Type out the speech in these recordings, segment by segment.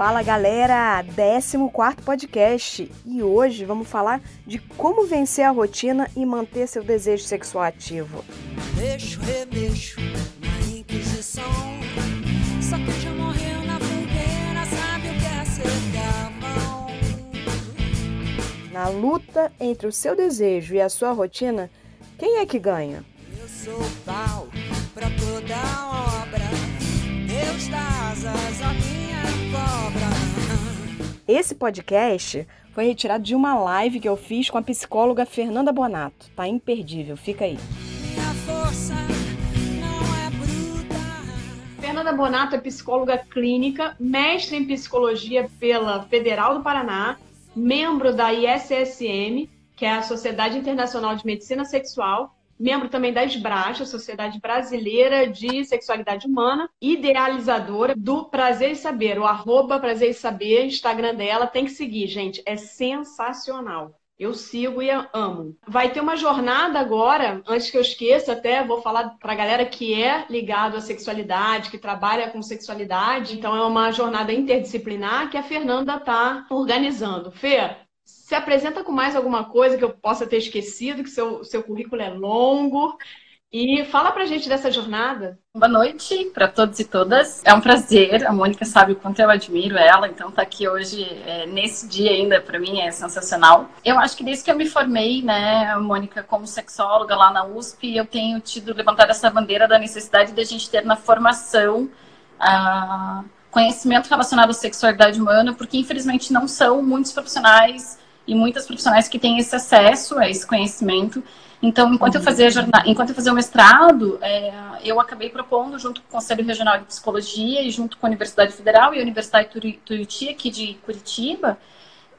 Fala galera, 14 podcast e hoje vamos falar de como vencer a rotina e manter seu desejo sexual ativo. Deixo, remexo na Inquisição, só que já morreu na fogueira, sabe o que é ser mão. Na luta entre o seu desejo e a sua rotina, quem é que ganha? Eu sou pau pra toda obra, Deus dá asas a mim. Esse podcast foi retirado de uma live que eu fiz com a psicóloga Fernanda Bonato. Tá imperdível, fica aí. É Fernanda Bonato é psicóloga clínica, mestre em psicologia pela Federal do Paraná, membro da ISSM, que é a Sociedade Internacional de Medicina Sexual, membro também da SBRAS, a Sociedade Brasileira de Sexualidade Humana, idealizadora do Prazer e Saber, o arroba Prazer e Saber, Instagram dela, tem que seguir, gente, é sensacional. Eu sigo e amo. Vai ter uma jornada agora, antes que eu esqueça, até vou falar para a galera que é ligado à sexualidade, que trabalha com sexualidade. Então é uma jornada interdisciplinar que a Fernanda está organizando. Fê, se apresenta com mais alguma coisa que eu possa ter esquecido, que seu, seu currículo é longo. E fala pra gente dessa jornada. Boa noite para todos e todas. É um prazer. A Mônica sabe o quanto eu admiro ela, então tá aqui hoje é, nesse dia ainda para mim é sensacional. Eu acho que desde que eu me formei, né, Mônica, como sexóloga lá na USP, eu tenho tido levantado essa bandeira da necessidade de a gente ter na formação uh, conhecimento relacionado à sexualidade humana, porque infelizmente não são muitos profissionais e muitas profissionais que têm esse acesso a esse conhecimento. Então, enquanto eu fazia enquanto eu fazia o mestrado, é, eu acabei propondo junto com o Conselho Regional de Psicologia e junto com a Universidade Federal e a Universidade Tuiuti aqui de Curitiba,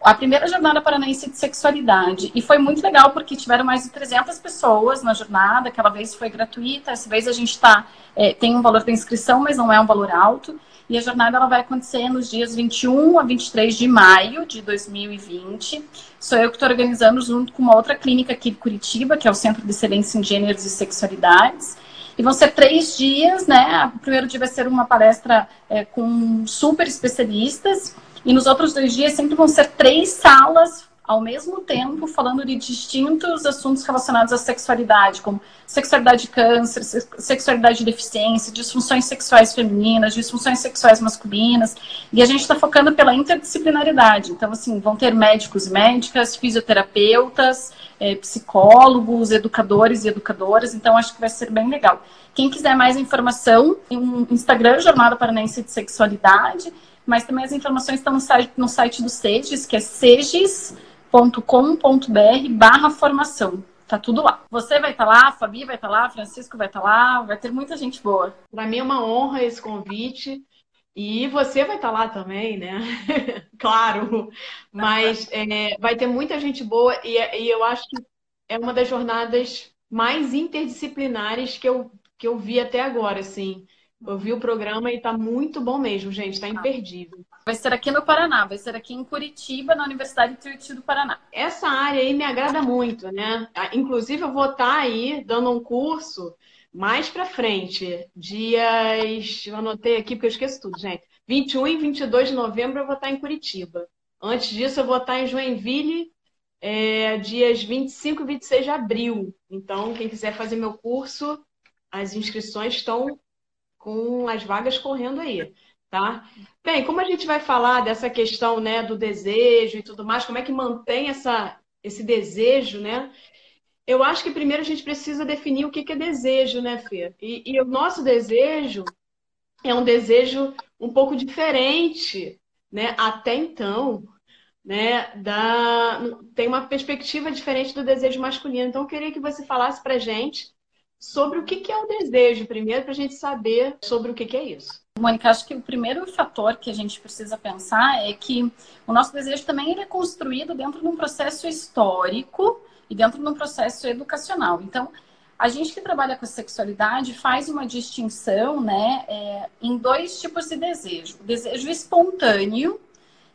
a primeira jornada paranaense de sexualidade. E foi muito legal porque tiveram mais de 300 pessoas na jornada, aquela vez foi gratuita, essa vez a gente tá, é, tem um valor da inscrição, mas não é um valor alto. E a jornada ela vai acontecer nos dias 21 a 23 de maio de 2020. Sou eu que estou organizando junto com uma outra clínica aqui de Curitiba, que é o Centro de Excelência em Gêneros e Sexualidades. E vão ser três dias, né? O primeiro dia vai ser uma palestra é, com super especialistas. E nos outros dois dias sempre vão ser três salas ao mesmo tempo falando de distintos assuntos relacionados à sexualidade, como sexualidade de câncer, sexualidade de deficiência, disfunções sexuais femininas, disfunções sexuais masculinas, e a gente está focando pela interdisciplinaridade. Então, assim, vão ter médicos e médicas, fisioterapeutas, é, psicólogos, educadores e educadoras, então acho que vai ser bem legal. Quem quiser mais informação, um Instagram, Jornada Paranense de Sexualidade, mas também as informações estão no site, no site do SEGES, que é seges com.br barra formação. Tá tudo lá. Você vai estar tá lá, Fabi vai estar tá lá, Francisco vai estar tá lá, vai ter muita gente boa. Para mim é uma honra esse convite. E você vai estar tá lá também, né? claro. Mas é, vai ter muita gente boa e, e eu acho que é uma das jornadas mais interdisciplinares que eu, que eu vi até agora, assim. Eu vi o programa e está muito bom mesmo, gente, está imperdível. Vai ser aqui no Paraná, vai ser aqui em Curitiba, na Universidade de Tuiuti do Paraná. Essa área aí me agrada muito, né? Ah, inclusive, eu vou estar aí dando um curso mais para frente, dias. Eu anotei aqui porque eu esqueço tudo, gente. 21 e 22 de novembro eu vou estar em Curitiba. Antes disso, eu vou estar em Joinville, é, dias 25 e 26 de abril. Então, quem quiser fazer meu curso, as inscrições estão com as vagas correndo aí, tá? Bem, como a gente vai falar dessa questão, né, do desejo e tudo mais, como é que mantém essa, esse desejo, né? Eu acho que primeiro a gente precisa definir o que é desejo, né, Fê? E, e o nosso desejo é um desejo um pouco diferente, né? Até então, né? Da... Tem uma perspectiva diferente do desejo masculino. Então, eu queria que você falasse pra gente sobre o que é o desejo, primeiro, para a gente saber sobre o que é isso. Mônica, acho que o primeiro fator que a gente precisa pensar é que o nosso desejo também ele é construído dentro de um processo histórico e dentro de um processo educacional. Então, a gente que trabalha com sexualidade faz uma distinção né, é, em dois tipos de desejo. O desejo espontâneo,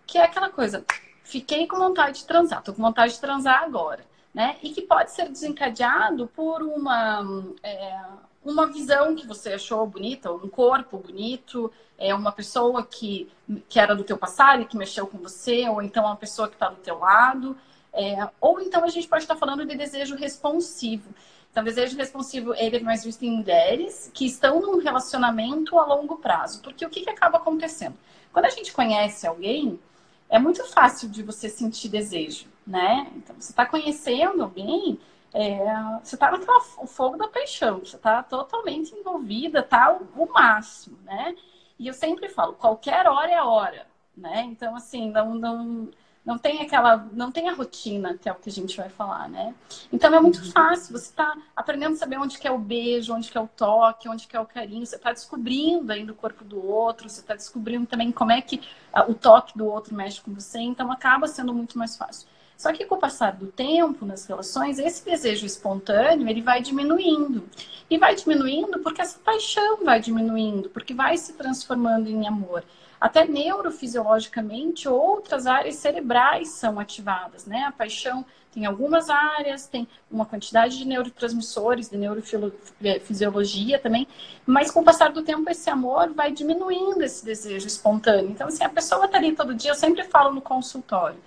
que é aquela coisa, fiquei com vontade de transar, tô com vontade de transar agora. né? E que pode ser desencadeado por uma, é, uma visão que você achou bonita, um corpo bonito, é uma pessoa que, que era do teu passado e que mexeu com você, ou então uma pessoa que está do teu lado. É, ou então a gente pode estar falando de desejo responsivo. Então, desejo responsivo ele é mais visto em mulheres que estão num relacionamento a longo prazo. Porque o que, que acaba acontecendo? Quando a gente conhece alguém, é muito fácil de você sentir desejo, né? Então, você está conhecendo alguém, é, você está no fogo da paixão, você está totalmente envolvida, tá o, o, máximo, né? E eu sempre falo, qualquer hora é hora, né? Então, assim, não, não, não tem aquela, não tem a rotina, que é o que a gente vai falar, né? Então é muito uhum. fácil, você está aprendendo a saber onde que é o beijo, onde que é o toque, onde que é o carinho, você está descobrindo ainda o corpo do outro, você está descobrindo também como é que o toque do outro mexe com você, então acaba sendo muito mais fácil. Só que com o passar do tempo nas relações, esse desejo espontâneo, ele vai diminuindo. E vai diminuindo porque essa paixão vai diminuindo, porque vai se transformando em amor até neurofisiologicamente, outras áreas cerebrais são ativadas, né? A paixão tem algumas áreas, tem uma quantidade de neurotransmissores, de neurofisiologia também, mas com o passar do tempo esse amor vai diminuindo esse desejo espontâneo. Então, assim, a pessoa está ali todo dia, eu sempre falo no consultório,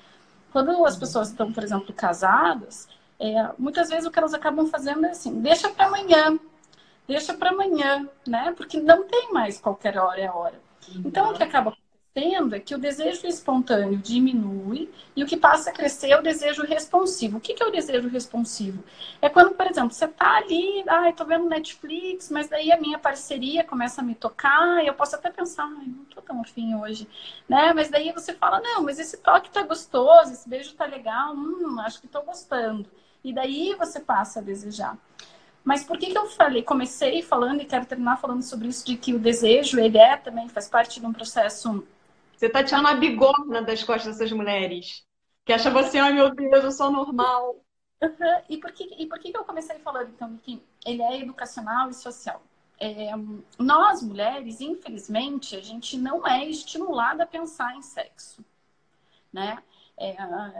quando as pessoas estão, por exemplo, casadas, é, muitas vezes o que elas acabam fazendo é assim, deixa para amanhã, deixa para amanhã, né? Porque não tem mais qualquer hora é hora. Então, o que acaba é que o desejo espontâneo diminui e o que passa a crescer é o desejo responsivo. O que é o desejo responsivo? É quando, por exemplo, você está ali, ai, tô vendo Netflix, mas daí a minha parceria começa a me tocar e eu posso até pensar, ai, não tô tão afim hoje, né? Mas daí você fala, não, mas esse toque tá gostoso, esse beijo tá legal, hum, acho que tô gostando. E daí você passa a desejar. Mas por que, que eu falei, comecei falando e quero terminar falando sobre isso, de que o desejo, ele é também, faz parte de um processo. Você tá tirando a bigorna das costas dessas mulheres. Que acha você, ai meu Deus, eu sou normal. Uhum. E, por que, e por que, eu comecei falando, então, que ele é educacional e social? É, nós, mulheres, infelizmente, a gente não é estimulada a pensar em sexo, né? É,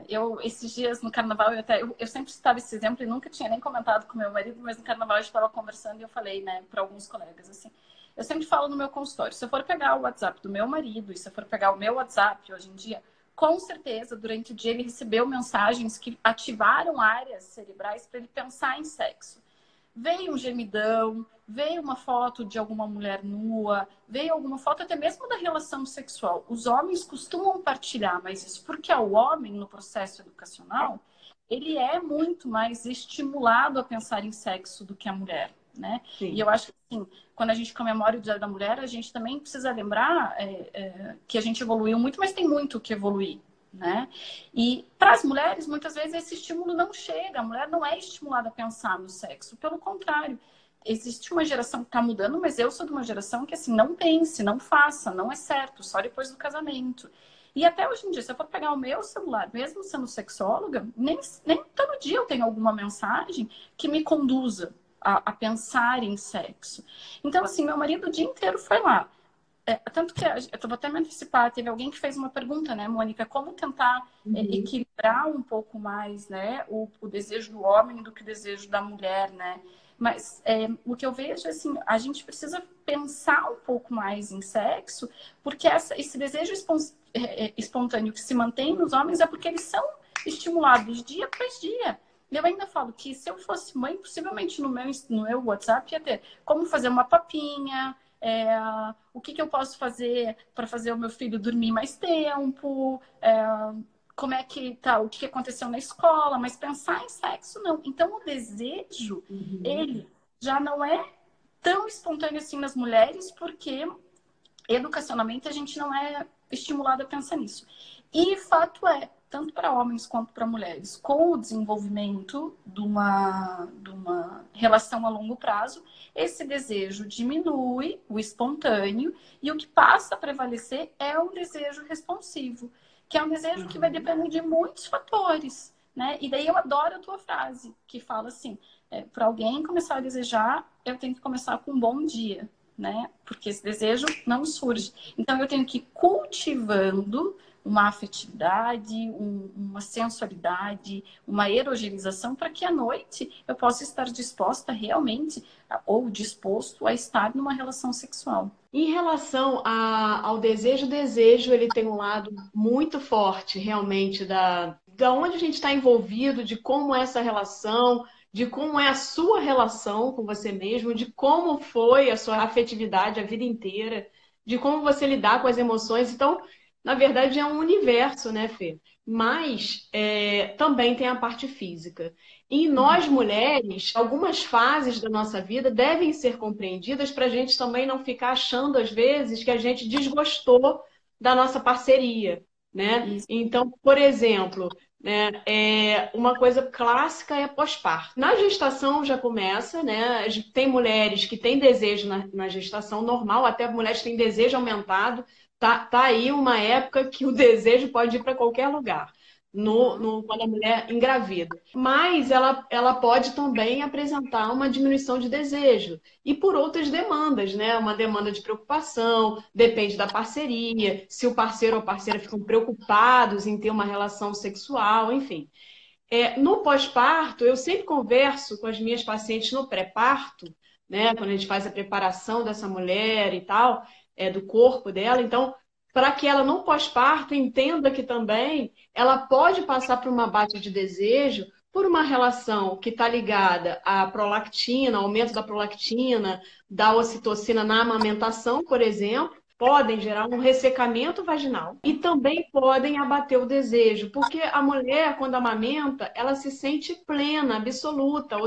eu, esses dias no carnaval, eu, até, eu, eu, sempre citava esse exemplo e nunca tinha nem comentado com meu marido, mas no carnaval eu estava conversando e eu falei, né, para alguns colegas, assim. Eu sempre falo no meu consultório, se eu for pegar o WhatsApp do meu marido e se eu for pegar o meu WhatsApp hoje em dia, com certeza, durante o dia ele recebeu mensagens que ativaram áreas cerebrais para ele pensar em sexo veio um gemidão, veio uma foto de alguma mulher nua, veio alguma foto até mesmo da relação sexual. Os homens costumam partilhar, mas isso porque o homem, no processo educacional, ele é muito mais estimulado a pensar em sexo do que a mulher. Né? Sim. E eu acho que assim, quando a gente comemora o Dia da Mulher, a gente também precisa lembrar é, é, que a gente evoluiu muito, mas tem muito que evoluir né? E para as mulheres, muitas vezes esse estímulo não chega, a mulher não é estimulada a pensar no sexo, pelo contrário. Existe uma geração que está mudando, mas eu sou de uma geração que assim, não pense, não faça, não é certo, só depois do casamento. E até hoje em dia, se eu for pegar o meu celular, mesmo sendo sexóloga, nem, nem todo dia eu tenho alguma mensagem que me conduza a, a pensar em sexo. Então, assim, meu marido o dia inteiro foi lá é, tanto que eu vou até me antecipar, teve alguém que fez uma pergunta, né, Mônica, como tentar é, uhum. é, equilibrar um pouco mais, né, o, o, desejo do homem do que o desejo da mulher, né? Mas é, o que eu vejo, assim, a gente precisa pensar um pouco mais em sexo, porque essa, esse desejo é, é, espontâneo que se mantém nos homens é porque eles são estimulados dia após dia. Eu ainda falo que se eu fosse mãe, possivelmente no meu, no meu WhatsApp ia ter como fazer uma papinha, é, o que, que, eu posso fazer para fazer o meu filho dormir mais tempo, é, como é que tá, o que, aconteceu na escola, mas pensar em sexo não. Então o desejo, uhum. ele já não é tão espontâneo assim nas mulheres, porque educacionalmente a gente não é estimulado a pensar nisso. E fato é, tanto para homens quanto para mulheres, com o desenvolvimento de uma, de uma relação a longo prazo, esse desejo diminui, o espontâneo, e o que passa a prevalecer é o desejo responsivo, que é um desejo que vai uhum. depender de muitos fatores. Né? E daí eu adoro a tua frase, que fala assim: é, para alguém começar a desejar, eu tenho que começar com um bom dia. né? Porque esse desejo não surge. Então eu tenho que ir cultivando uma afetividade, um, uma sensualidade, uma erogenização para que à noite eu possa estar disposta realmente ou disposto a estar numa relação sexual. Em relação a, ao desejo, o desejo ele tem um lado muito forte realmente da, da onde a gente está envolvido, de como é essa relação, de como é a sua relação com você mesmo, de como foi a sua afetividade a vida inteira, de como você lidar com as emoções. Então, na verdade, é um universo, né, Fê? Mas é, também tem a parte física. E nós, mulheres, algumas fases da nossa vida devem ser compreendidas para a gente também não ficar achando, às vezes, que a gente desgostou da nossa parceria. Né? Isso. Então, por exemplo, né, é, uma coisa clássica é pós-parto. Na gestação já começa, né? Tem mulheres que têm desejo na, na gestação normal, até mulheres que têm desejo aumentado, tá, tá aí uma época que o desejo pode ir para qualquer lugar. No, no, quando a mulher engravida. Mas ela, ela pode também apresentar uma diminuição de desejo. E por outras demandas, né? Uma demanda de preocupação, depende da parceria, se o parceiro ou a parceira ficam preocupados em ter uma relação sexual, enfim. É, no pós-parto, eu sempre converso com as minhas pacientes no pré-parto, né? Quando a gente faz a preparação dessa mulher e tal, é, do corpo dela. Então, para que ela no pós-parto entenda que também ela pode passar por uma baixa de desejo por uma relação que está ligada à prolactina, aumento da prolactina, da ocitocina na amamentação, por exemplo, podem gerar um ressecamento vaginal e também podem abater o desejo, porque a mulher, quando amamenta, ela se sente plena, absoluta,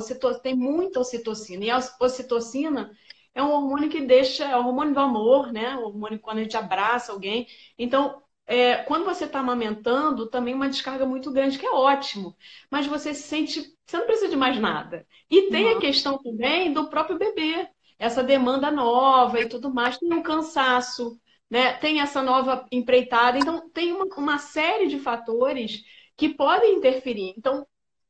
tem muita ocitocina, e a ocitocina é um hormônio que deixa, é o hormônio do amor, né? O hormônio quando a gente abraça alguém. Então, é, quando você está amamentando, também uma descarga muito grande, que é ótimo. Mas você se sente, você não precisa de mais nada. E tem a questão também do próprio bebê, essa demanda nova e tudo mais, tem um cansaço, né? Tem essa nova empreitada. Então, tem uma, uma série de fatores que podem interferir. Então,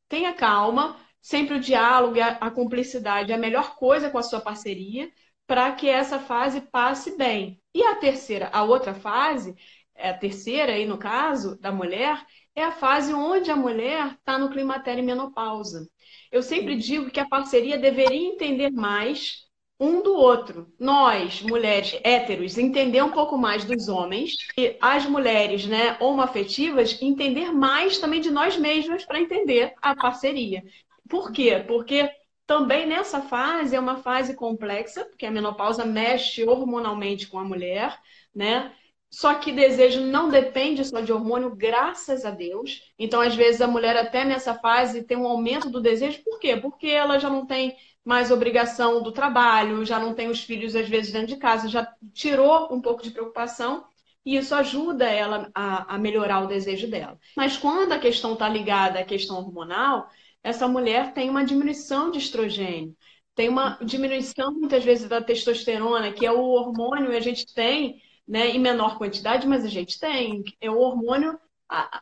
tenha calma, sempre o diálogo, a, a cumplicidade é a melhor coisa com a sua parceria para que essa fase passe bem. E a terceira, a outra fase, é a terceira aí no caso da mulher, é a fase onde a mulher está no climatério e menopausa. Eu sempre digo que a parceria deveria entender mais um do outro. Nós, mulheres héteros, entender um pouco mais dos homens e as mulheres, né, homoafetivas, entender mais também de nós mesmas para entender a parceria. Por quê? Porque também nessa fase é uma fase complexa, porque a menopausa mexe hormonalmente com a mulher, né? Só que desejo não depende só de hormônio, graças a Deus. Então, às vezes, a mulher até nessa fase tem um aumento do desejo. Por quê? Porque ela já não tem mais obrigação do trabalho, já não tem os filhos, às vezes, dentro de casa, já tirou um pouco de preocupação e isso ajuda ela a, a melhorar o desejo dela. Mas quando a questão está ligada à questão hormonal, essa mulher tem uma diminuição de estrogênio, tem uma diminuição muitas vezes da testosterona, que é o hormônio que a gente tem, né, em menor quantidade, mas a gente tem. É o hormônio.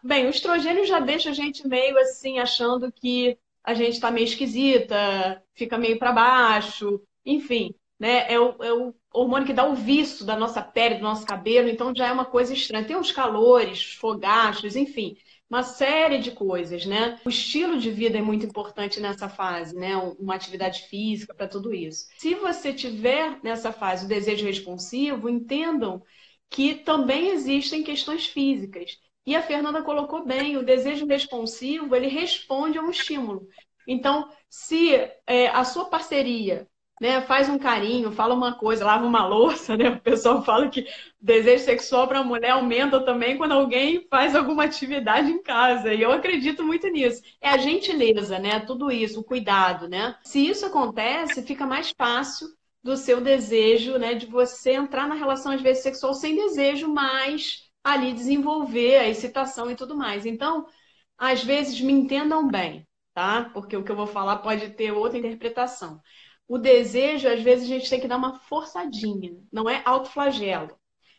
Bem, o estrogênio já deixa a gente meio assim, achando que a gente está meio esquisita, fica meio para baixo, enfim, né? É o, é o hormônio que dá o viço da nossa pele, do nosso cabelo, então já é uma coisa estranha. Tem os calores, os fogachos, enfim uma série de coisas, né? O estilo de vida é muito importante nessa fase, né? Uma atividade física para tudo isso. Se você tiver nessa fase o desejo responsivo, entendam que também existem questões físicas. E a Fernanda colocou bem, o desejo responsivo, ele responde a um estímulo. Então, se é, a sua parceria né, faz um carinho, fala uma coisa, lava uma louça, né? O pessoal fala que desejo sexual para a mulher aumenta também quando alguém faz alguma atividade em casa. E eu acredito muito nisso. É a gentileza, né? Tudo isso, o cuidado, né? Se isso acontece, fica mais fácil do seu desejo, né, de você entrar na relação às vezes sexual sem desejo, mas ali desenvolver a excitação e tudo mais. Então, às vezes me entendam bem, tá? Porque o que eu vou falar pode ter outra interpretação o desejo, às vezes, a gente tem que dar uma forçadinha, não é autoflagelo.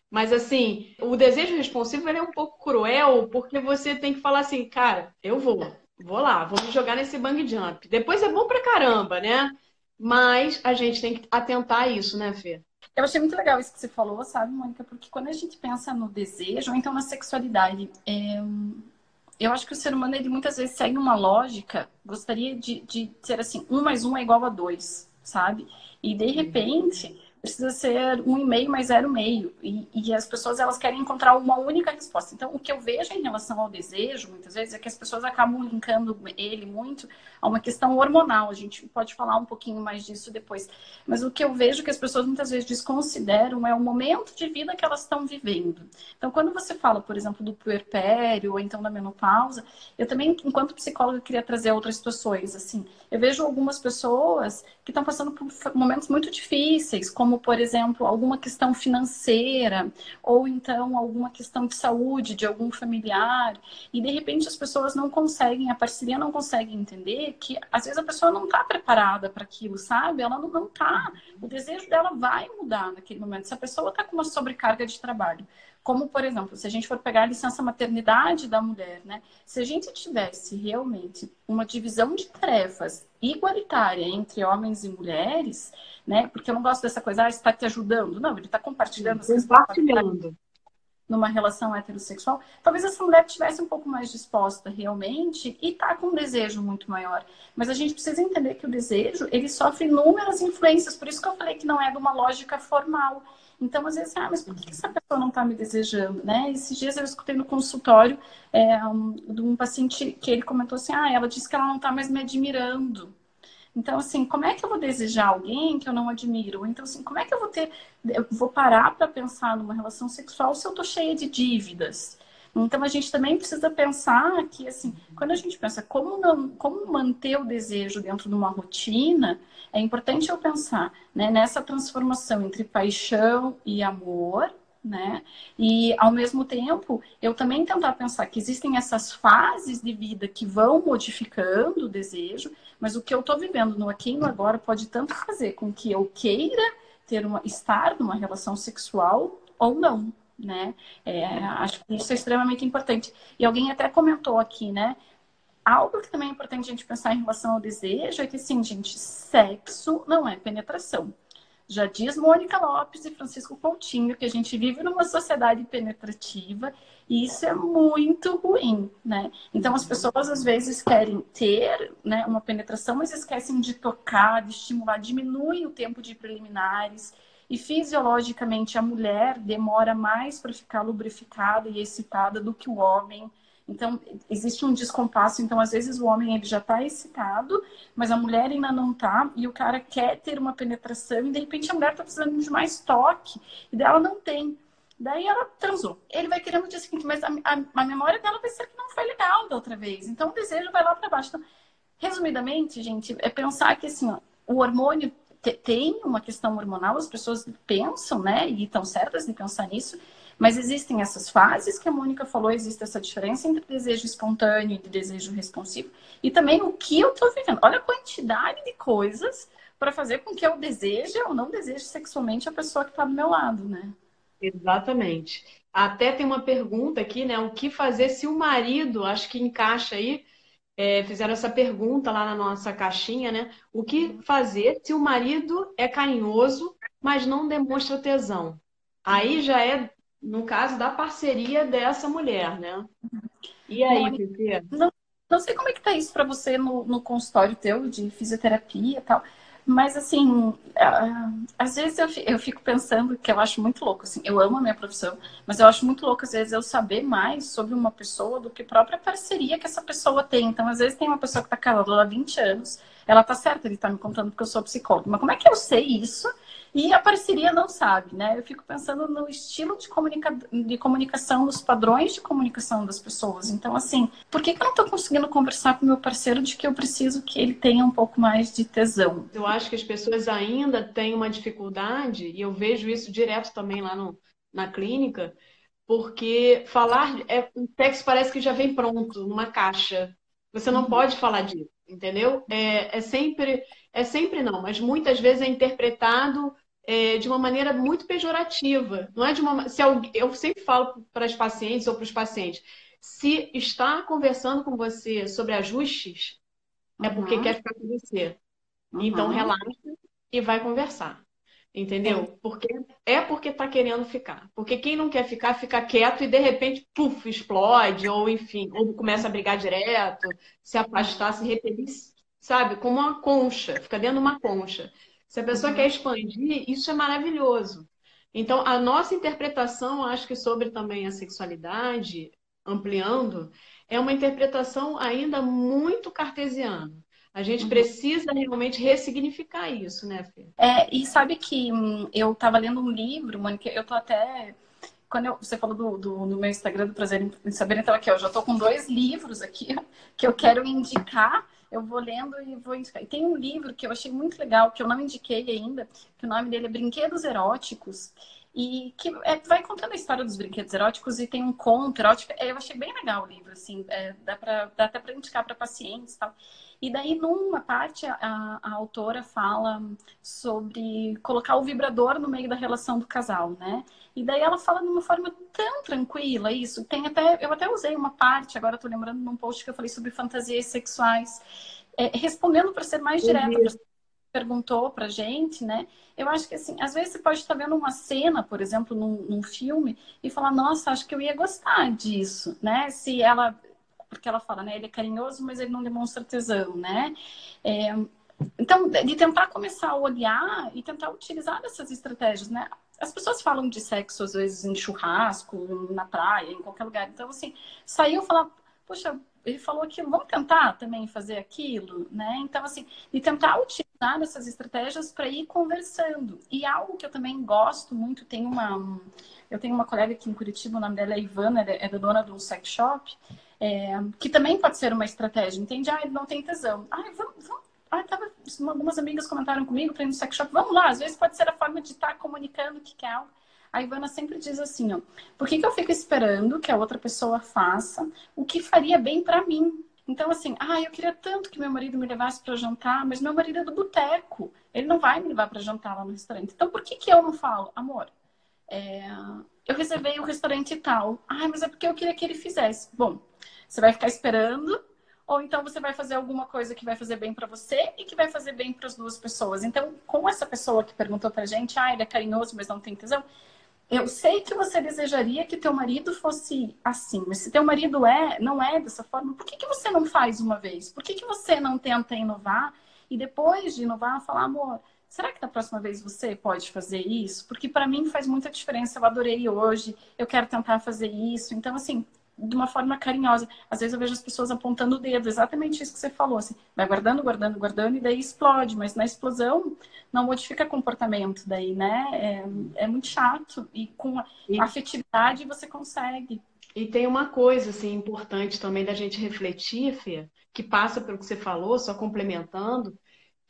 Mas assim, o desejo responsivo é um pouco cruel, porque você tem que falar assim, cara, eu vou, vou lá, vou me jogar nesse bang jump. Depois é bom pra caramba, né? Mas a gente tem que atentar a isso, né, Fê? Eu achei muito legal isso que você falou, sabe, Mônica? Porque quando a gente pensa no desejo, ou então na sexualidade, é... eu acho que o ser humano, ele muitas vezes segue uma lógica, gostaria de, de ser assim, um mais um é igual a dois, sabe? E de repente precisa ser um e-mail mais zero meio e, e as pessoas elas querem encontrar uma única resposta. Então, o que eu vejo em relação ao desejo, muitas vezes, é que as pessoas acabam linkando ele muito a uma questão hormonal. A gente pode falar um pouquinho mais disso depois. Mas o que eu vejo que as pessoas muitas vezes desconsideram é o momento de vida que elas estão vivendo. Então, quando você fala, por exemplo, do puerpério ou então da menopausa, eu também, enquanto psicóloga, queria trazer outras situações. Assim, eu vejo algumas pessoas que estão passando por momentos muito difíceis, como por exemplo, alguma questão financeira, ou então alguma questão de saúde de algum familiar, e de repente as pessoas não conseguem, a parceria não consegue entender que às vezes a pessoa não está preparada para aquilo, sabe? Ela não está. O desejo dela vai mudar naquele momento. Se a pessoa está com uma sobrecarga de trabalho, como, por exemplo, se a gente for pegar a licença maternidade da mulher, né? Se a gente tivesse realmente uma divisão de tarefas igualitária entre homens e mulheres, né? Porque eu não gosto dessa coisa, ah, está te ajudando. Não, ele está compartilhando. Compartilhando. Numa relação heterossexual, talvez essa mulher tivesse um pouco mais disposta realmente e tá com um desejo muito maior. Mas a gente precisa entender que o desejo, ele sofre inúmeras influências, por isso que eu falei que não é de uma lógica formal então, às vezes, ah, mas por que essa pessoa não está me desejando, né? Esses dias eu escutei no consultório é, um, de um paciente que ele comentou assim, ah, ela disse que ela não está mais me admirando. Então, assim, como é que eu vou desejar alguém que eu não admiro? Então, assim, como é que eu vou ter, eu vou parar para pensar numa relação sexual se eu tô cheia de dívidas? Então a gente também precisa pensar que assim, quando a gente pensa como não, como manter o desejo dentro de uma rotina, é importante eu pensar né, nessa transformação entre paixão e amor, né? E ao mesmo tempo, eu também tentar pensar que existem essas fases de vida que vão modificando o desejo, mas o que eu estou vivendo no aqui e no agora pode tanto fazer com que eu queira ter uma estar numa relação sexual ou não, né? É, acho que isso é extremamente importante. E alguém até comentou aqui, né? Algo que também é importante a gente pensar em relação ao desejo é que, sim, gente, sexo não é penetração. Já diz Mônica Lopes e Francisco Coutinho que a gente vive numa sociedade penetrativa e isso é muito ruim, né? Então as pessoas às vezes querem ter né, uma penetração, mas esquecem de tocar, de estimular, diminuem o tempo de preliminares e fisiologicamente a mulher demora mais para ficar lubrificada e excitada do que o homem. Então, existe um descompasso. Então, às vezes, o homem ele já está excitado, mas a mulher ainda não está. E o cara quer ter uma penetração e, de repente, a mulher está precisando de mais toque. E dela não tem. Daí ela transou. Ele vai querer no dia seguinte, mas a, a, a, memória dela vai ser que não foi legal da outra vez. Então, o desejo vai lá para baixo. Então, resumidamente, gente, é pensar que, assim, ó, o hormônio tem uma questão hormonal, as pessoas pensam, né, e estão certas de pensar nisso, mas existem essas fases que a Mônica falou, existe essa diferença entre desejo espontâneo e desejo responsivo, e também o que eu estou vivendo. Olha a quantidade de coisas para fazer com que eu deseje ou não deseje sexualmente a pessoa que está do meu lado, né? Exatamente. Até tem uma pergunta aqui, né? O que fazer se o marido, acho que encaixa aí, é, fizeram essa pergunta lá na nossa caixinha, né? O que fazer se o marido é carinhoso, mas não demonstra tesão? Aí já é, no caso, da parceria dessa mulher, né? E aí, Pepe? Não, não sei como é que tá isso para você no, no consultório teu de fisioterapia e tal. Mas, assim, às vezes eu, fico pensando que eu acho muito louco, assim, eu amo a minha profissão, mas eu acho muito louco, às vezes, eu saber mais sobre uma pessoa do que a própria parceria que essa pessoa tem. Então, às vezes, tem uma pessoa que tá casada há 20 anos, ela tá certa de estar tá me contando porque eu sou psicóloga, mas como é que eu sei isso e a parceria não sabe, né? Eu fico pensando no estilo de, comunica... de comunicação, nos padrões de comunicação das pessoas. Então, assim, por que, que eu não estou conseguindo conversar com meu parceiro de que eu preciso que ele tenha um pouco mais de tesão? Eu acho que as pessoas ainda têm uma dificuldade, e eu vejo isso direto também lá no, na clínica, porque falar é um texto parece que já vem pronto, numa caixa. Você não uhum. pode falar disso, entendeu? É, é sempre, é sempre não, mas muitas vezes é interpretado é, de uma maneira muito pejorativa. Não é de uma. Se alguém, eu sempre falo para as pacientes ou para os pacientes: se está conversando com você sobre ajustes, uhum. é porque uhum. quer ficar com você. Uhum. Então relaxa e vai conversar. Entendeu? Porque é porque tá querendo ficar. Porque quem não quer ficar, fica quieto e de repente, puf, explode, ou enfim, ou começa a brigar direto, se afastar, se repelir, sabe? Como uma concha, fica dentro de uma concha. Se a pessoa uhum. quer expandir, isso é maravilhoso. Então, a nossa interpretação, acho que sobre também a sexualidade, ampliando, é uma interpretação ainda muito cartesiana. A gente uhum. precisa realmente ressignificar isso, né, Fê? É, e sabe que hum, eu estava lendo um livro, Mônica, eu tô até. Quando eu, você falou do, do, no meu Instagram do Prazer em Saber, então aqui, eu já estou com dois livros aqui que eu quero indicar. Eu vou lendo e vou indicar. E tem um livro que eu achei muito legal, que eu não indiquei ainda, que o nome dele é Brinquedos Eróticos e que é, vai contando a história dos brinquedos eróticos e tem um conto erótico. Eu achei bem legal o livro, assim, é, dá, pra, dá até para indicar para pacientes e tal. E daí, numa parte, a, a, autora fala sobre colocar o vibrador no meio da relação do casal, né? E daí ela fala de uma forma tão tranquila isso. Tem até, eu até usei uma parte, agora estou lembrando num post que eu falei sobre fantasias sexuais, é, respondendo para ser mais direta, perguntou pra gente, né? Eu acho que assim, às vezes você pode estar vendo uma cena, por exemplo, num, num, filme, e falar, nossa, acho que eu ia gostar disso, né? Se ela. Porque ela fala, né? Ele é carinhoso, mas ele não demonstra tesão, né? É, então, de tentar começar a olhar e tentar utilizar essas estratégias, né? As pessoas falam de sexo, às vezes, em churrasco, na praia, em qualquer lugar. Então, assim, saiu falar, poxa, ele falou aquilo, vamos tentar também fazer aquilo, né? Então, assim, e tentar utilizar essas estratégias para ir conversando. E algo que eu também gosto muito, tem uma. Eu tenho uma colega aqui em Curitiba, o nome dela é Ivana, é da dona de um sex shop, é, que também pode ser uma estratégia, entende? Ah, não tem tesão. Ah, vamos, vamos. Ah, tava, algumas amigas comentaram comigo para ir no sex shop, vamos lá, às vezes pode ser a forma de estar tá comunicando o que quer algo. A Ivana sempre diz assim, ó, por que, que eu fico esperando que a outra pessoa faça o que faria bem para mim? Então, assim, ah, eu queria tanto que meu marido me levasse para jantar, mas meu marido é do boteco. Ele não vai me levar para jantar lá no restaurante. Então, por que, que eu não falo, amor? É, eu reservei o restaurante e tal. Ah, mas é porque eu queria que ele fizesse. Bom, você vai ficar esperando, ou então você vai fazer alguma coisa que vai fazer bem para você e que vai fazer bem para as duas pessoas. Então, com essa pessoa que perguntou pra gente, ah, ele é carinhoso, mas não tem tesão, eu sei que você desejaria que teu marido fosse assim, mas se teu marido é, não é dessa forma, por que, que você não faz uma vez? Por que, que você não tenta inovar e depois de inovar falar, amor, será que da próxima vez você pode fazer isso? Porque para mim faz muita diferença. Eu adorei hoje, eu quero tentar fazer isso. Então, assim, de uma forma carinhosa. Às vezes eu vejo as pessoas apontando o dedo, exatamente isso que você falou, assim, vai guardando, guardando, guardando e daí explode, mas na explosão não modifica comportamento daí, né? É, é muito chato e com a afetividade você consegue. E tem uma coisa assim importante também da gente refletir, Fê, que passa pelo que você falou, só complementando,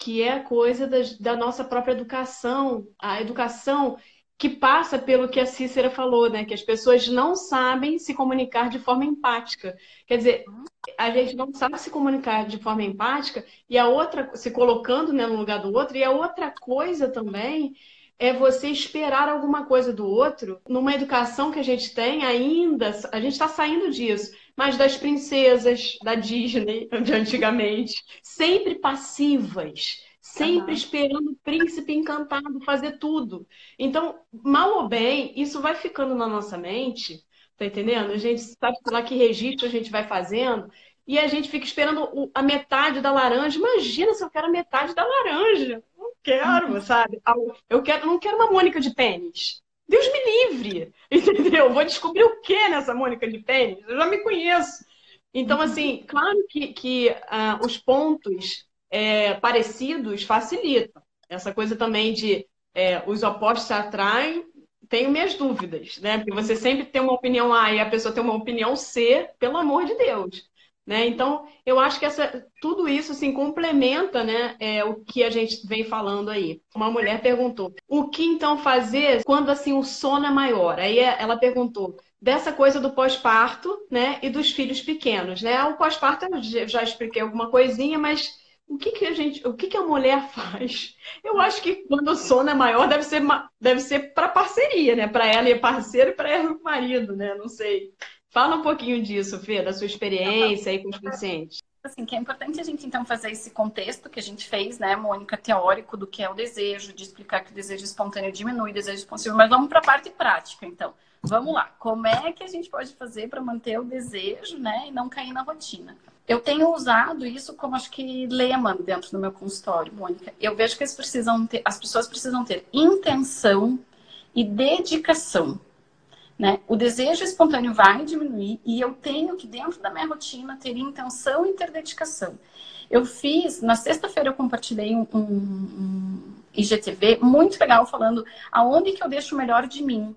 que é a coisa da, da nossa própria educação. A educação que passa pelo que a Cícera falou, né? Que as pessoas não sabem se comunicar de forma empática. Quer dizer, a gente não sabe se comunicar de forma empática e a outra, se colocando né, no lugar do outro, e a outra coisa também é você esperar alguma coisa do outro. Numa educação que a gente tem ainda, a gente está saindo disso, mas das princesas da Disney de antigamente, sempre passivas sempre uhum. esperando o príncipe encantado fazer tudo. Então, mal ou bem, isso vai ficando na nossa mente, tá entendendo? A gente sabe lá que registro a gente vai fazendo e a gente fica esperando a metade da laranja. Imagina se eu quero a metade da laranja. Não quero, uhum. sabe? Eu quero, não quero uma Mônica de pênis. Deus me livre, entendeu? Vou descobrir o que nessa Mônica de pênis? Eu já me conheço. Então, uhum. assim, claro que, que uh, os pontos é, parecidos facilita. Essa coisa também de é, os opostos se atraem, tenho minhas dúvidas, né? Porque você sempre tem uma opinião A e a pessoa tem uma opinião C, pelo amor de Deus. Né? Então, eu acho que essa, tudo isso assim, complementa né, é, o que a gente vem falando aí. Uma mulher perguntou: o que então fazer quando assim o sono é maior? Aí ela perguntou dessa coisa do pós-parto né, e dos filhos pequenos. Né? O pós-parto eu já expliquei alguma coisinha, mas o que, que a gente, o que, que a mulher faz? Eu acho que quando o sono é maior, deve ser, deve ser para parceria, né? Para ela e parceiro e para ela o marido, né? Não sei. Fala um pouquinho disso, Fê, da sua experiência aí com os pacientes. assim, que é importante a gente então fazer esse contexto que a gente fez, né, Mônica, teórico do que é o desejo, de explicar que o desejo espontâneo diminui, o desejo responsivo, mas vamos para a parte prática, então. Vamos lá, como é que a gente pode fazer para manter o desejo, né, e não cair na rotina? Eu tenho usado isso como acho que lema dentro do meu consultório, Mônica. Eu vejo que precisam ter, as pessoas precisam ter intenção e dedicação né? O desejo espontâneo vai diminuir e eu tenho que, dentro da minha rotina, ter intenção e ter dedicação. Eu fiz, na sexta-feira eu compartilhei um, um, um, IGTV muito legal falando aonde que eu deixo o melhor de mim.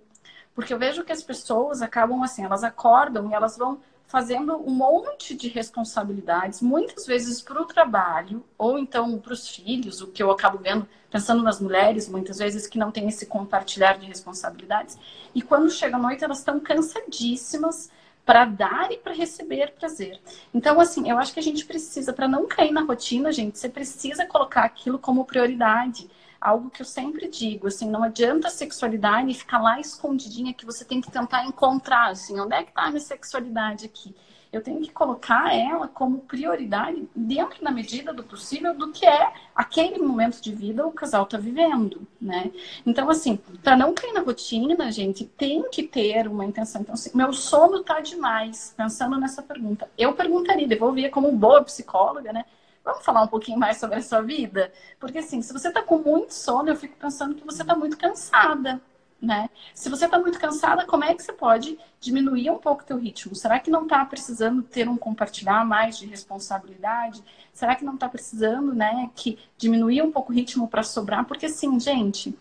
Porque eu vejo que as pessoas acabam assim, elas acordam e elas vão fazendo um monte de responsabilidades, muitas vezes para o trabalho, ou então para os filhos, o que eu acabo vendo, pensando nas mulheres, muitas vezes, que não tem esse compartilhar de responsabilidades. E quando chega a noite, elas estão cansadíssimas para dar e para receber prazer. Então, assim, eu acho que a gente precisa, para não cair na rotina, gente, você precisa colocar aquilo como prioridade algo que eu sempre digo, assim, não adianta a sexualidade ficar lá escondidinha que você tem que tentar encontrar, assim, onde é que está a minha sexualidade aqui? Eu tenho que colocar ela como prioridade dentro da medida do possível do que é aquele momento de vida o casal está vivendo, né? Então, assim, para não cair na rotina, gente, tem que ter uma intenção. Então, assim, meu sono tá demais, pensando nessa pergunta. Eu perguntaria, devolvia como boa psicóloga, né? Vamos falar um pouquinho mais sobre a sua vida? Porque, assim, se você está com muito sono, eu fico pensando que você está muito cansada, né? Se você está muito cansada, como é que você pode diminuir um pouco o teu ritmo? Será que não está precisando ter um compartilhar mais de responsabilidade? Será que não está precisando, né, que diminuir um pouco o ritmo para sobrar? Porque, assim, gente,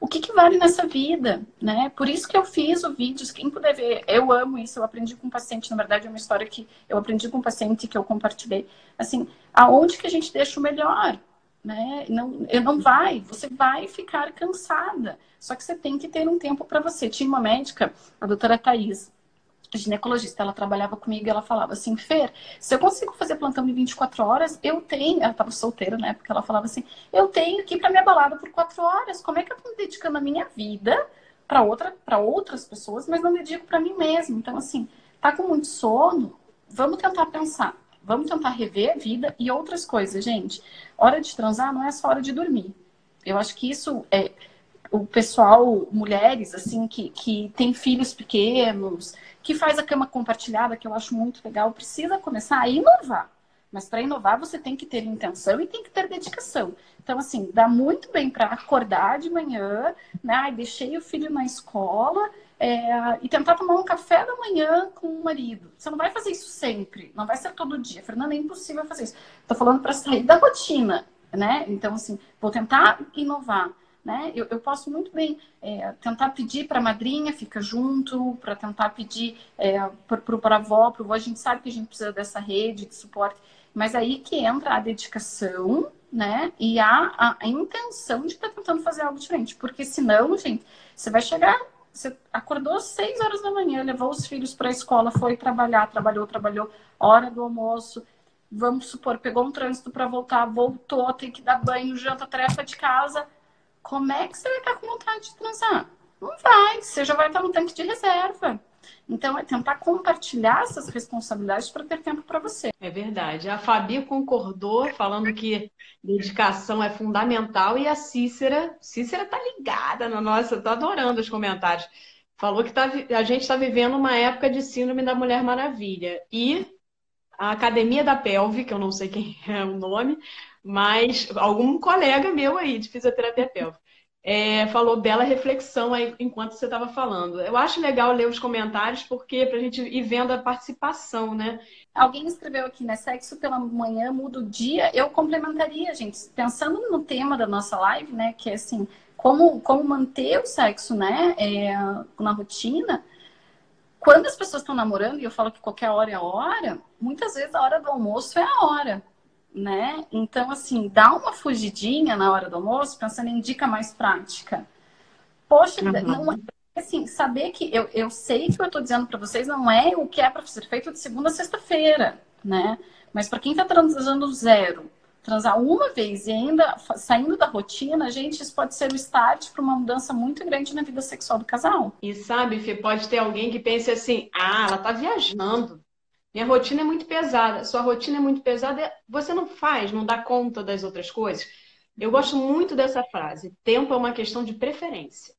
o que, que, vale nessa vida, né? Por isso que eu fiz o vídeo, quem puder ver, eu amo isso, eu aprendi com um paciente, na verdade é uma história que eu aprendi com um paciente que eu compartilhei, assim, aonde que a gente deixa o melhor, né? Não, não vai, você vai ficar cansada, só que você tem que ter um tempo para você. Tinha uma médica, a doutora Thais, ginecologista, ela trabalhava comigo e ela falava assim, Fer, se eu consigo fazer plantão de 24 horas, eu tenho, ela estava solteira, né, porque ela falava assim, eu tenho que ir para minha balada por 4 horas, como é que eu estou dedicando a minha vida para outra, outras pessoas, mas não dedico para mim mesmo. Então, assim, tá com muito sono, vamos tentar pensar, vamos tentar rever a vida e outras coisas, gente. Hora de transar não é só hora de dormir. Eu acho que isso é o pessoal, mulheres, assim, que, que tem filhos pequenos, que faz a cama compartilhada, que eu acho muito legal, precisa começar a inovar. Mas para inovar você tem que ter intenção e tem que ter dedicação. Então, assim, dá muito bem para acordar de manhã, né? Ai, deixei o filho na escola é, e tentar tomar um café da manhã com o marido. Você não vai fazer isso sempre, não vai ser todo dia. Fernanda, é impossível fazer isso. Estou falando para sair da rotina, né? Então, assim, vou tentar inovar. Né? Eu, eu posso muito bem é, tentar pedir para a madrinha, fica junto, para tentar pedir é, para a avó, para o avô. A gente sabe que a gente precisa dessa rede de suporte, mas aí que entra a dedicação né? e a, a, intenção de estar tá tentando fazer algo diferente. Porque senão, gente, você vai chegar você acordou às seis horas da manhã, levou os filhos para a escola, foi trabalhar, trabalhou, trabalhou, hora do almoço, vamos supor, pegou um trânsito para voltar, voltou, tem que dar banho, janta, tarefa de casa, como é que você vai estar com vontade de transar? Não vai, você já vai estar no tanque de reserva. Então, é tentar compartilhar essas responsabilidades para ter tempo para você. É verdade. A Fabi concordou, falando que dedicação é fundamental, e a Cícera, Cícera tá ligada na nossa, tá adorando os comentários. Falou que tá, a gente está vivendo uma época de síndrome da Mulher Maravilha. E a Academia da Pelve, que eu não sei quem é o nome, mas algum colega meu aí de fisioterapia pélvica. É, falou bela reflexão aí enquanto você estava falando. Eu acho legal ler os comentários, porque para a gente ir vendo a participação, né? Alguém escreveu aqui, né? Sexo pela manhã muda o dia. Eu complementaria, gente, pensando no tema da nossa live, né? Que é assim, como, como manter o sexo, né? É, na rotina. Quando as pessoas estão namorando, e eu falo que qualquer hora é a hora, muitas vezes a hora do almoço é a hora né? Então, assim, dá uma fugidinha na hora do almoço, pensando em dica mais prática. Poxa, uhum. não é assim, saber que eu, eu sei que eu estou dizendo para vocês não é o que é para ser feito de segunda a sexta-feira, né? Mas para quem está transando zero, transar uma vez e ainda saindo da rotina, gente, isso pode ser o start para uma mudança muito grande na vida sexual do casal. E sabe, Fê, pode ter alguém que pense assim: ah, ela tá viajando. Minha rotina é muito pesada. Sua rotina é muito pesada, você não faz, não dá conta das outras coisas. Eu gosto muito dessa frase. Tempo é uma questão de preferência.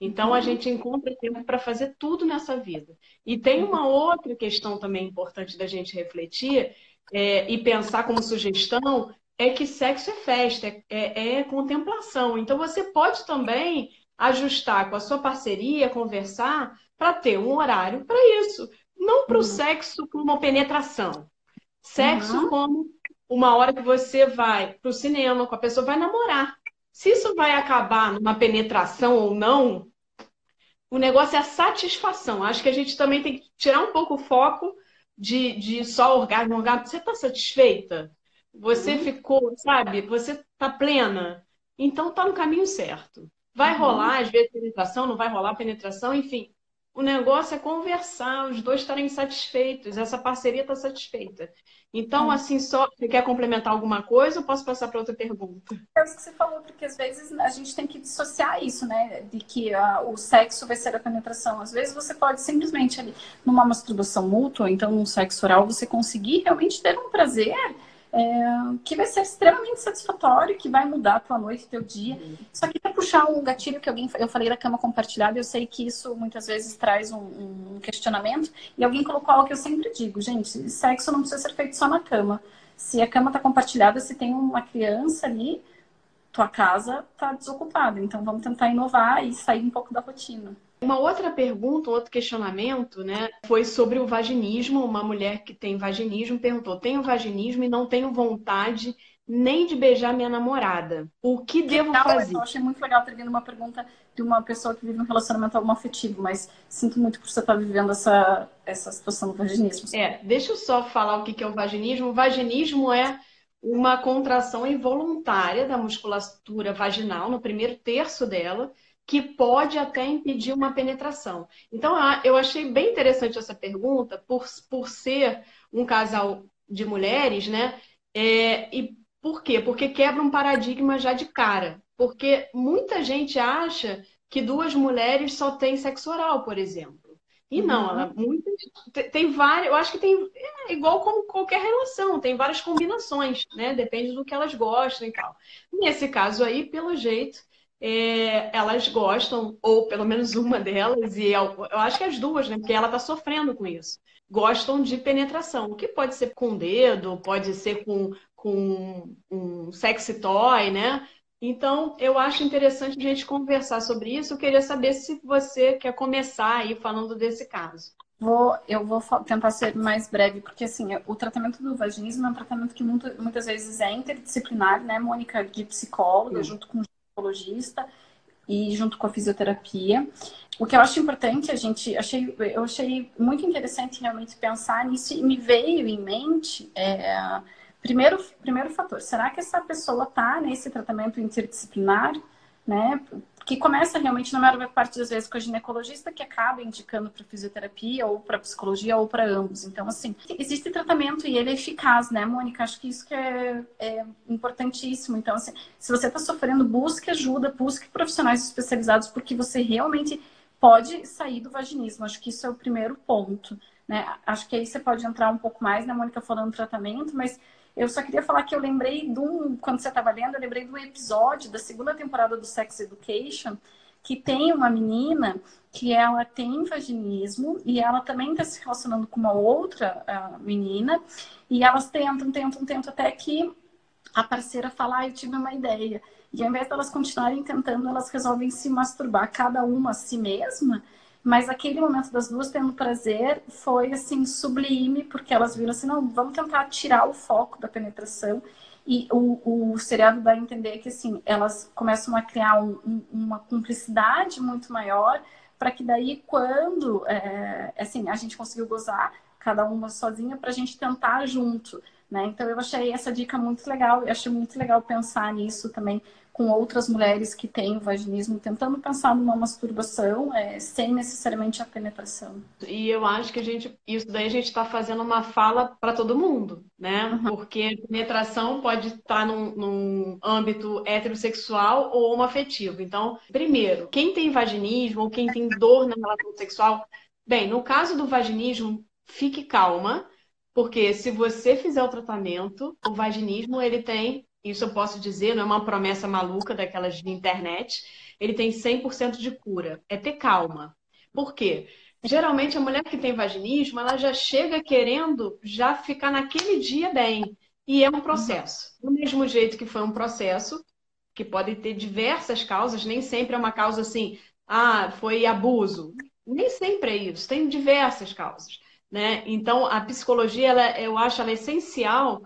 Então a gente encontra tempo para fazer tudo nessa vida. E tem uma outra questão também importante da gente refletir é, e pensar como sugestão é que sexo é festa, é, é, é contemplação. Então você pode também ajustar com a sua parceria, conversar para ter um horário para isso. Não para o uhum. sexo como uma penetração. Sexo uhum. como uma hora que você vai para o cinema, com a pessoa vai namorar. Se isso vai acabar numa penetração ou não, o negócio é a satisfação. Acho que a gente também tem que tirar um pouco o foco de, de só orgasmo, orgasmo. Você está satisfeita? Você uhum. ficou, sabe? Você está plena? Então está no caminho certo. Vai uhum. rolar, às vezes, penetração, não vai rolar penetração, enfim. O negócio é conversar, os dois estarem satisfeitos, essa parceria está satisfeita. Então, hum. assim, só você quer complementar alguma coisa ou posso passar para outra pergunta? É isso que você falou, porque às vezes a gente tem que dissociar isso, né? De que uh, o sexo vai ser a penetração. Às vezes você pode simplesmente ali, numa masturbação mútua, então num sexo oral, você conseguir realmente ter um prazer é, que vai ser extremamente satisfatório, que vai mudar a tua noite, teu dia. Uhum. Só que para puxar um gatilho que alguém, eu falei da cama compartilhada, eu sei que isso muitas vezes traz um, um questionamento, e alguém colocou algo que eu sempre digo, gente, sexo não precisa ser feito só na cama. Se a cama está compartilhada, se tem uma criança ali, tua casa está desocupada. Então vamos tentar inovar e sair um pouco da rotina. Uma outra pergunta, um outro questionamento, né, foi sobre o vaginismo. Uma mulher que tem vaginismo perguntou: tenho vaginismo e não tenho vontade nem de beijar minha namorada. O que, que devo fazer? Eu achei muito legal ter vindo uma pergunta de uma pessoa que vive um relacionamento homoafetivo, mas sinto muito por você estar vivendo essa, essa situação do vaginismo. É, deixa eu só falar o que é o vaginismo. O vaginismo é uma contração involuntária da musculatura vaginal no primeiro terço dela que pode até impedir uma penetração. Então, eu achei bem interessante essa pergunta, por, por ser um casal de mulheres, né? É, e por quê? Porque quebra um paradigma já de cara. Porque muita gente acha que duas mulheres só têm sexo oral, por exemplo. E não, uhum. ela muitas tem várias, eu acho que tem é igual como qualquer relação, tem várias combinações, né? Depende do que elas gostam e tal. Nesse caso aí, pelo jeito, é, elas gostam, ou pelo menos uma delas, e eu, eu acho que as duas, né? Porque ela está sofrendo com isso. Gostam de penetração, que pode ser com o dedo, pode ser com, com um sexy toy, né? Então, eu acho interessante a gente conversar sobre isso. Eu queria saber se você quer começar aí falando desse caso. Vou, eu vou tentar ser mais breve, porque assim, o tratamento do vaginismo é um tratamento que muito, muitas vezes é interdisciplinar, né, Mônica, de psicóloga, junto com ginecologista e junto com a fisioterapia. O que eu acho importante, a gente achei, eu achei muito interessante realmente pensar nisso e me veio em mente é, primeiro, primeiro fator, será que essa pessoa está nesse tratamento interdisciplinar, né? Que começa realmente na maior parte das vezes com a ginecologista que acaba indicando para fisioterapia ou para psicologia ou para ambos. Então, assim, existe tratamento e ele é eficaz, né, Mônica? Acho que isso que é, é importantíssimo. Então, assim, se você está sofrendo, busque ajuda, busque profissionais especializados, porque você realmente pode sair do vaginismo. Acho que isso é o primeiro ponto. Né? Acho que aí você pode entrar um pouco mais, né, Mônica, falando do tratamento, mas eu só queria falar que eu lembrei de um, quando você estava lendo, eu lembrei de um episódio da segunda temporada do Sex Education, que tem uma menina que ela tem vaginismo e ela também está se relacionando com uma outra uh, menina e elas tentam, tentam, tentam até que a parceira fala, ah, eu tive uma ideia. E ao invés de elas continuarem tentando, elas resolvem se masturbar cada uma a si mesma mas aquele momento das duas tendo prazer foi assim sublime, porque elas viram assim, não, vamos tentar tirar o foco da penetração. E o, o seriado dá a entender que assim, elas começam a criar um, um, uma cumplicidade muito maior, para que daí quando é, assim, a gente conseguiu gozar, cada uma sozinha, para a gente tentar junto. Né? Então eu achei essa dica muito legal, eu achei muito legal pensar nisso também com outras mulheres que têm vaginismo, tentando pensar numa masturbação é, sem necessariamente a penetração. E eu acho que a gente, isso daí a gente está fazendo uma fala para todo mundo, né? Uhum. Porque a penetração pode estar num, num âmbito heterossexual ou homoafetivo. Então, primeiro, quem tem vaginismo ou quem tem dor na relação sexual, bem, no caso do vaginismo, fique calma Porque se você fizer o tratamento, o vaginismo, ele tem, isso eu posso dizer, não é uma promessa maluca daquelas de internet, ele tem 100% de cura. É ter calma. Por quê? Geralmente a mulher que tem vaginismo, ela já chega querendo já ficar naquele dia bem. E é um processo. Do mesmo jeito que foi um processo, que pode ter diversas causas, nem sempre é uma causa assim, ah, foi abuso. Nem sempre é isso, tem diversas causas. Né? Então, a psicologia, ela, eu acho ela essencial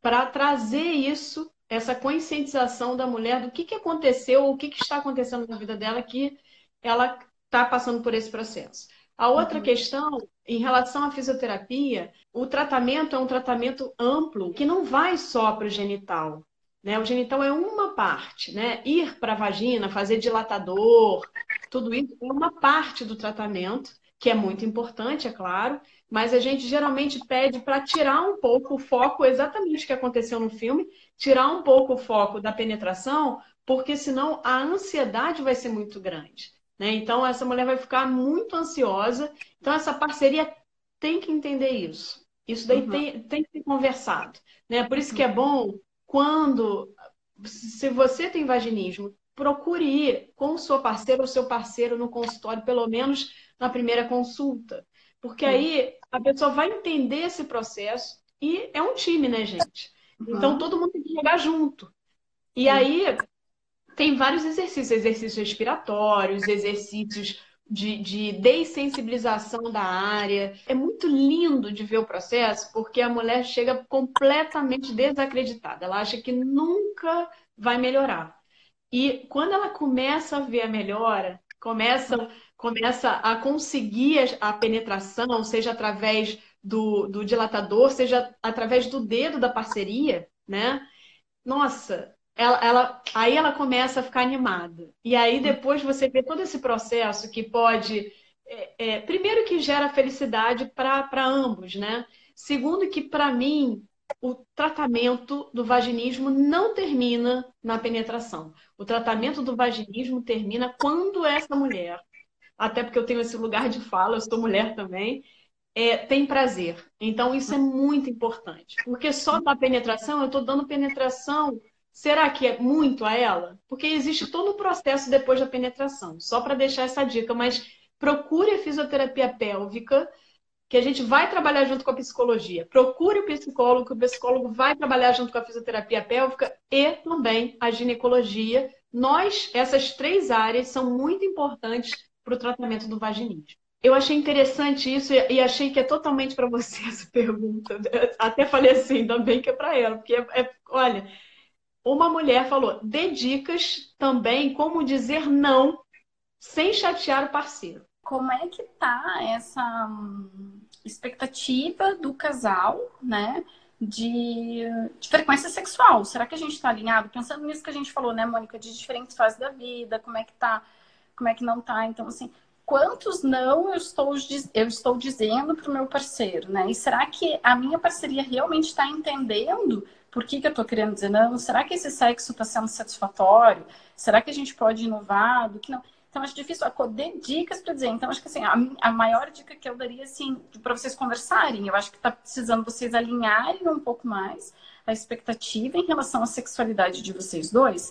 para trazer isso, essa conscientização da mulher do que, que aconteceu, o que, que está acontecendo na vida dela, que ela está passando por esse processo. A outra uhum. questão, em relação à fisioterapia, o tratamento é um tratamento amplo, que não vai só para o genital. Né? O genital é uma parte, né? Ir para a vagina, fazer dilatador, tudo isso é uma parte do tratamento, que é muito importante, é claro, mas a gente geralmente pede para tirar um pouco o foco, exatamente o que aconteceu no filme, tirar um pouco o foco da penetração, porque senão a ansiedade vai ser muito grande. Né? Então, essa mulher vai ficar muito ansiosa. Então, essa parceria tem que entender isso. Isso daí uhum. tem, tem que ser conversado. Né? Por isso que é bom quando, se você tem vaginismo, procure ir com o seu parceiro ou seu parceiro no consultório, pelo menos na primeira consulta. Porque aí a pessoa vai entender esse processo e é um time, né, gente? Então, todo mundo tem que jogar junto. E aí, tem vários exercícios, exercícios respiratórios, exercícios de, de dessensibilização da área. É muito lindo de ver o processo, porque a mulher chega completamente desacreditada. Ela acha que nunca vai melhorar. E quando ela começa a ver a melhora, começa, começa a conseguir a penetração, seja através do, do dilatador, seja através do dedo da parceria, né? Nossa, ela, ela, aí ela começa a ficar animada. E aí depois você vê todo esse processo que pode. É, é, primeiro que gera felicidade para ambos, né? Segundo que, para mim, o tratamento do vaginismo não termina na penetração. O tratamento do vaginismo termina quando essa mulher, até porque eu tenho esse lugar de fala, eu sou mulher também, é, tem prazer. Então, isso é muito importante. Porque só na penetração, eu estou dando penetração Será que é muito a ela? Porque existe todo o processo depois da penetração. Só para deixar essa dica, mas procure a fisioterapia pélvica, que a gente vai trabalhar junto com a psicologia. Procure o psicólogo, que o psicólogo vai trabalhar junto com a fisioterapia pélvica e também a ginecologia. Nós, essas três áreas são muito importantes para o tratamento do vaginismo. Eu achei interessante isso e achei que é totalmente para você essa pergunta. Até falei assim, ainda bem que é para ela, porque é, é, olha, uma mulher falou: dê dicas também como dizer não sem chatear o parceiro. Como é que tá essa hum, expectativa do casal, né? De, de, frequência sexual. Será que a gente está alinhado? Pensando nisso que a gente falou, né, Mônica, de diferentes fases da vida, como é que tá, como é que não tá. Então, assim, quantos não eu estou, eu estou dizendo para o meu parceiro, né? E será que a minha parceria realmente está entendendo por que, que eu estou querendo dizer não? Será que esse sexo está sendo satisfatório? Será que a gente pode inovar? Do que não? Então, acho difícil acordar dicas para dizer. Então, acho que assim, a, a maior dica que eu daria, assim, para vocês conversarem, eu acho que está precisando vocês alinharem um pouco mais a expectativa em relação à sexualidade de vocês dois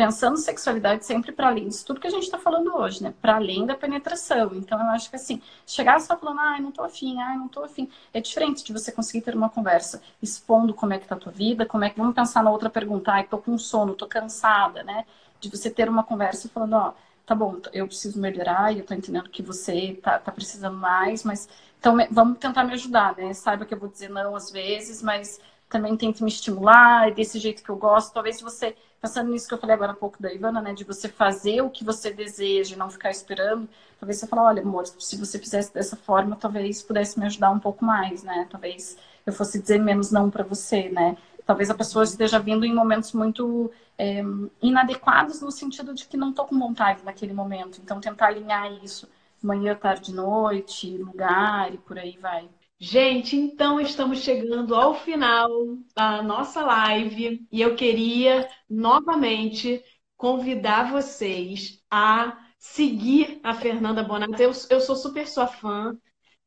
pensando sexualidade sempre para além disso tudo que a gente está falando hoje, né? Para além da penetração. Então, eu acho que assim, chegar só falando, ai, não tô afim, ai, não tô afim, é diferente de você conseguir ter uma conversa expondo como é que tá a tua vida, como é que. Vamos pensar na outra pergunta, ai, tô com sono, tô cansada, né? De você ter uma conversa falando, ó, tá bom, eu preciso melhorar e eu tô entendendo que você tá, tá precisando mais, mas. Então, vamos tentar me ajudar, né? Saiba que eu vou dizer não às vezes, mas também tente me estimular, é desse jeito que eu gosto. Talvez você pensando nisso que eu falei agora há pouco da Ivana, né, de você fazer o que você deseja e não ficar esperando, talvez você fale, olha, amor, se você fizesse dessa forma, talvez pudesse me ajudar um pouco mais, né? Talvez eu fosse dizer menos não para você, né? Talvez a pessoa esteja vindo em momentos muito é, inadequados no sentido de que não estou com vontade naquele momento. Então, tentar alinhar isso manhã, tarde, noite, lugar e por aí vai. Gente, então estamos chegando ao final da nossa live e eu queria novamente convidar vocês a seguir a Fernanda Bonato. Eu, eu sou super sua fã,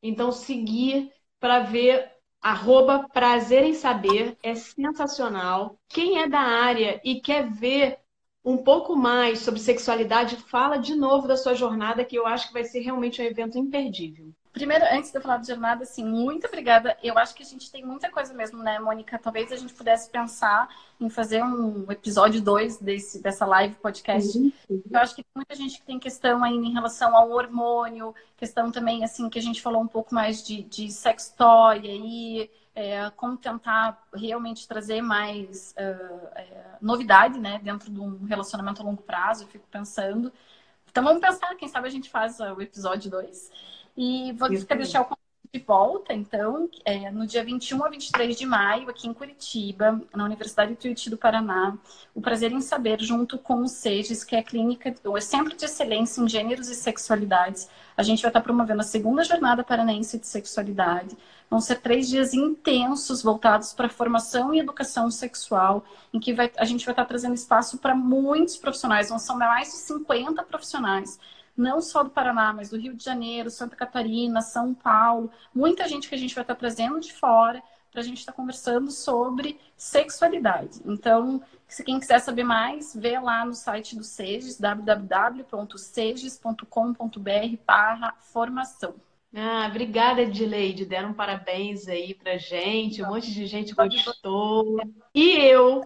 então seguir para ver Arroba Prazer em Saber é sensacional. Quem é da área e quer ver um pouco mais sobre sexualidade, fala de novo da sua jornada, que eu acho que vai ser realmente um evento imperdível. Primeiro, antes de eu falar de jornada, assim, muito obrigada. Eu acho que a gente tem muita coisa mesmo, né, Mônica? Talvez a gente pudesse pensar em fazer um episódio 2 desse, dessa live podcast. Uhum. Eu acho que tem muita gente que tem questão ainda em relação ao hormônio, questão também, assim, que a gente falou um pouco mais de, de toy aí, é, como tentar realmente trazer mais uh, é, novidade, né, dentro de um relacionamento a longo prazo, eu fico pensando. Então vamos pensar, quem sabe a gente faz o episódio 2. E vou deixar o convite de volta, então, é, no dia 21 a 23 de maio, aqui em Curitiba, na Universidade Tuiuti do Paraná. O Prazer em Saber, junto com o SEGES, que é a clínica, o Centro de Excelência em Gêneros e Sexualidades. A gente vai estar promovendo a segunda jornada paranaense de sexualidade. Vão ser três dias intensos voltados para formação e educação sexual, em que vai, a gente vai estar trazendo espaço para muitos profissionais, vão ser mais de 50 profissionais não só do Paraná, mas do Rio de Janeiro, Santa Catarina, São Paulo, muita gente que a gente vai estar trazendo de fora para a gente estar conversando sobre sexualidade. Então, se quem quiser saber mais, vê lá no site do SEGES, www.seges.com.br barra formação. Ah, obrigada, Edileide. Deram parabéns aí pra gente. Um monte de gente gostou. E eu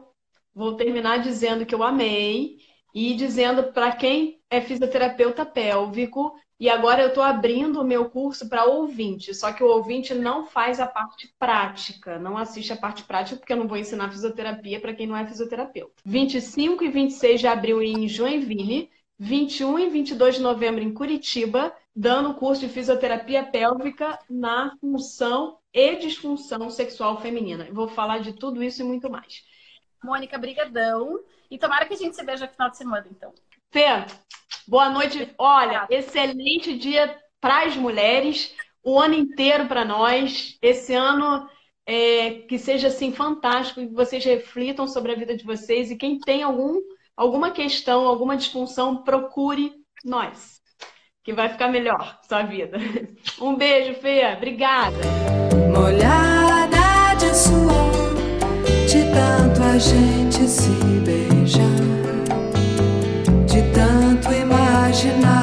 vou terminar dizendo que eu amei e dizendo para quem é fisioterapeuta pélvico e agora eu estou abrindo o meu curso para ouvinte, só que o ouvinte não faz a parte prática, não assiste a parte prática, porque eu não vou ensinar fisioterapia para quem não é fisioterapeuta. 25 e 26 de abril em Joinville, 21 e 22 de novembro em Curitiba, dando curso de fisioterapia pélvica na função e disfunção sexual feminina. Vou falar de tudo isso e muito mais. Mônica, brigadão. E tomara que a gente se veja no final de semana, então. Fê, boa noite. Olha, excelente dia para as mulheres, o ano inteiro para nós. Esse ano é, que seja assim fantástico, que vocês reflitam sobre a vida de vocês e quem tem algum, alguma questão, alguma disfunção, procure nós, que vai ficar melhor sua vida. Um beijo, Fê. Obrigada. Molhada de suor, de tanto a gente se beijar de tanto imaginar.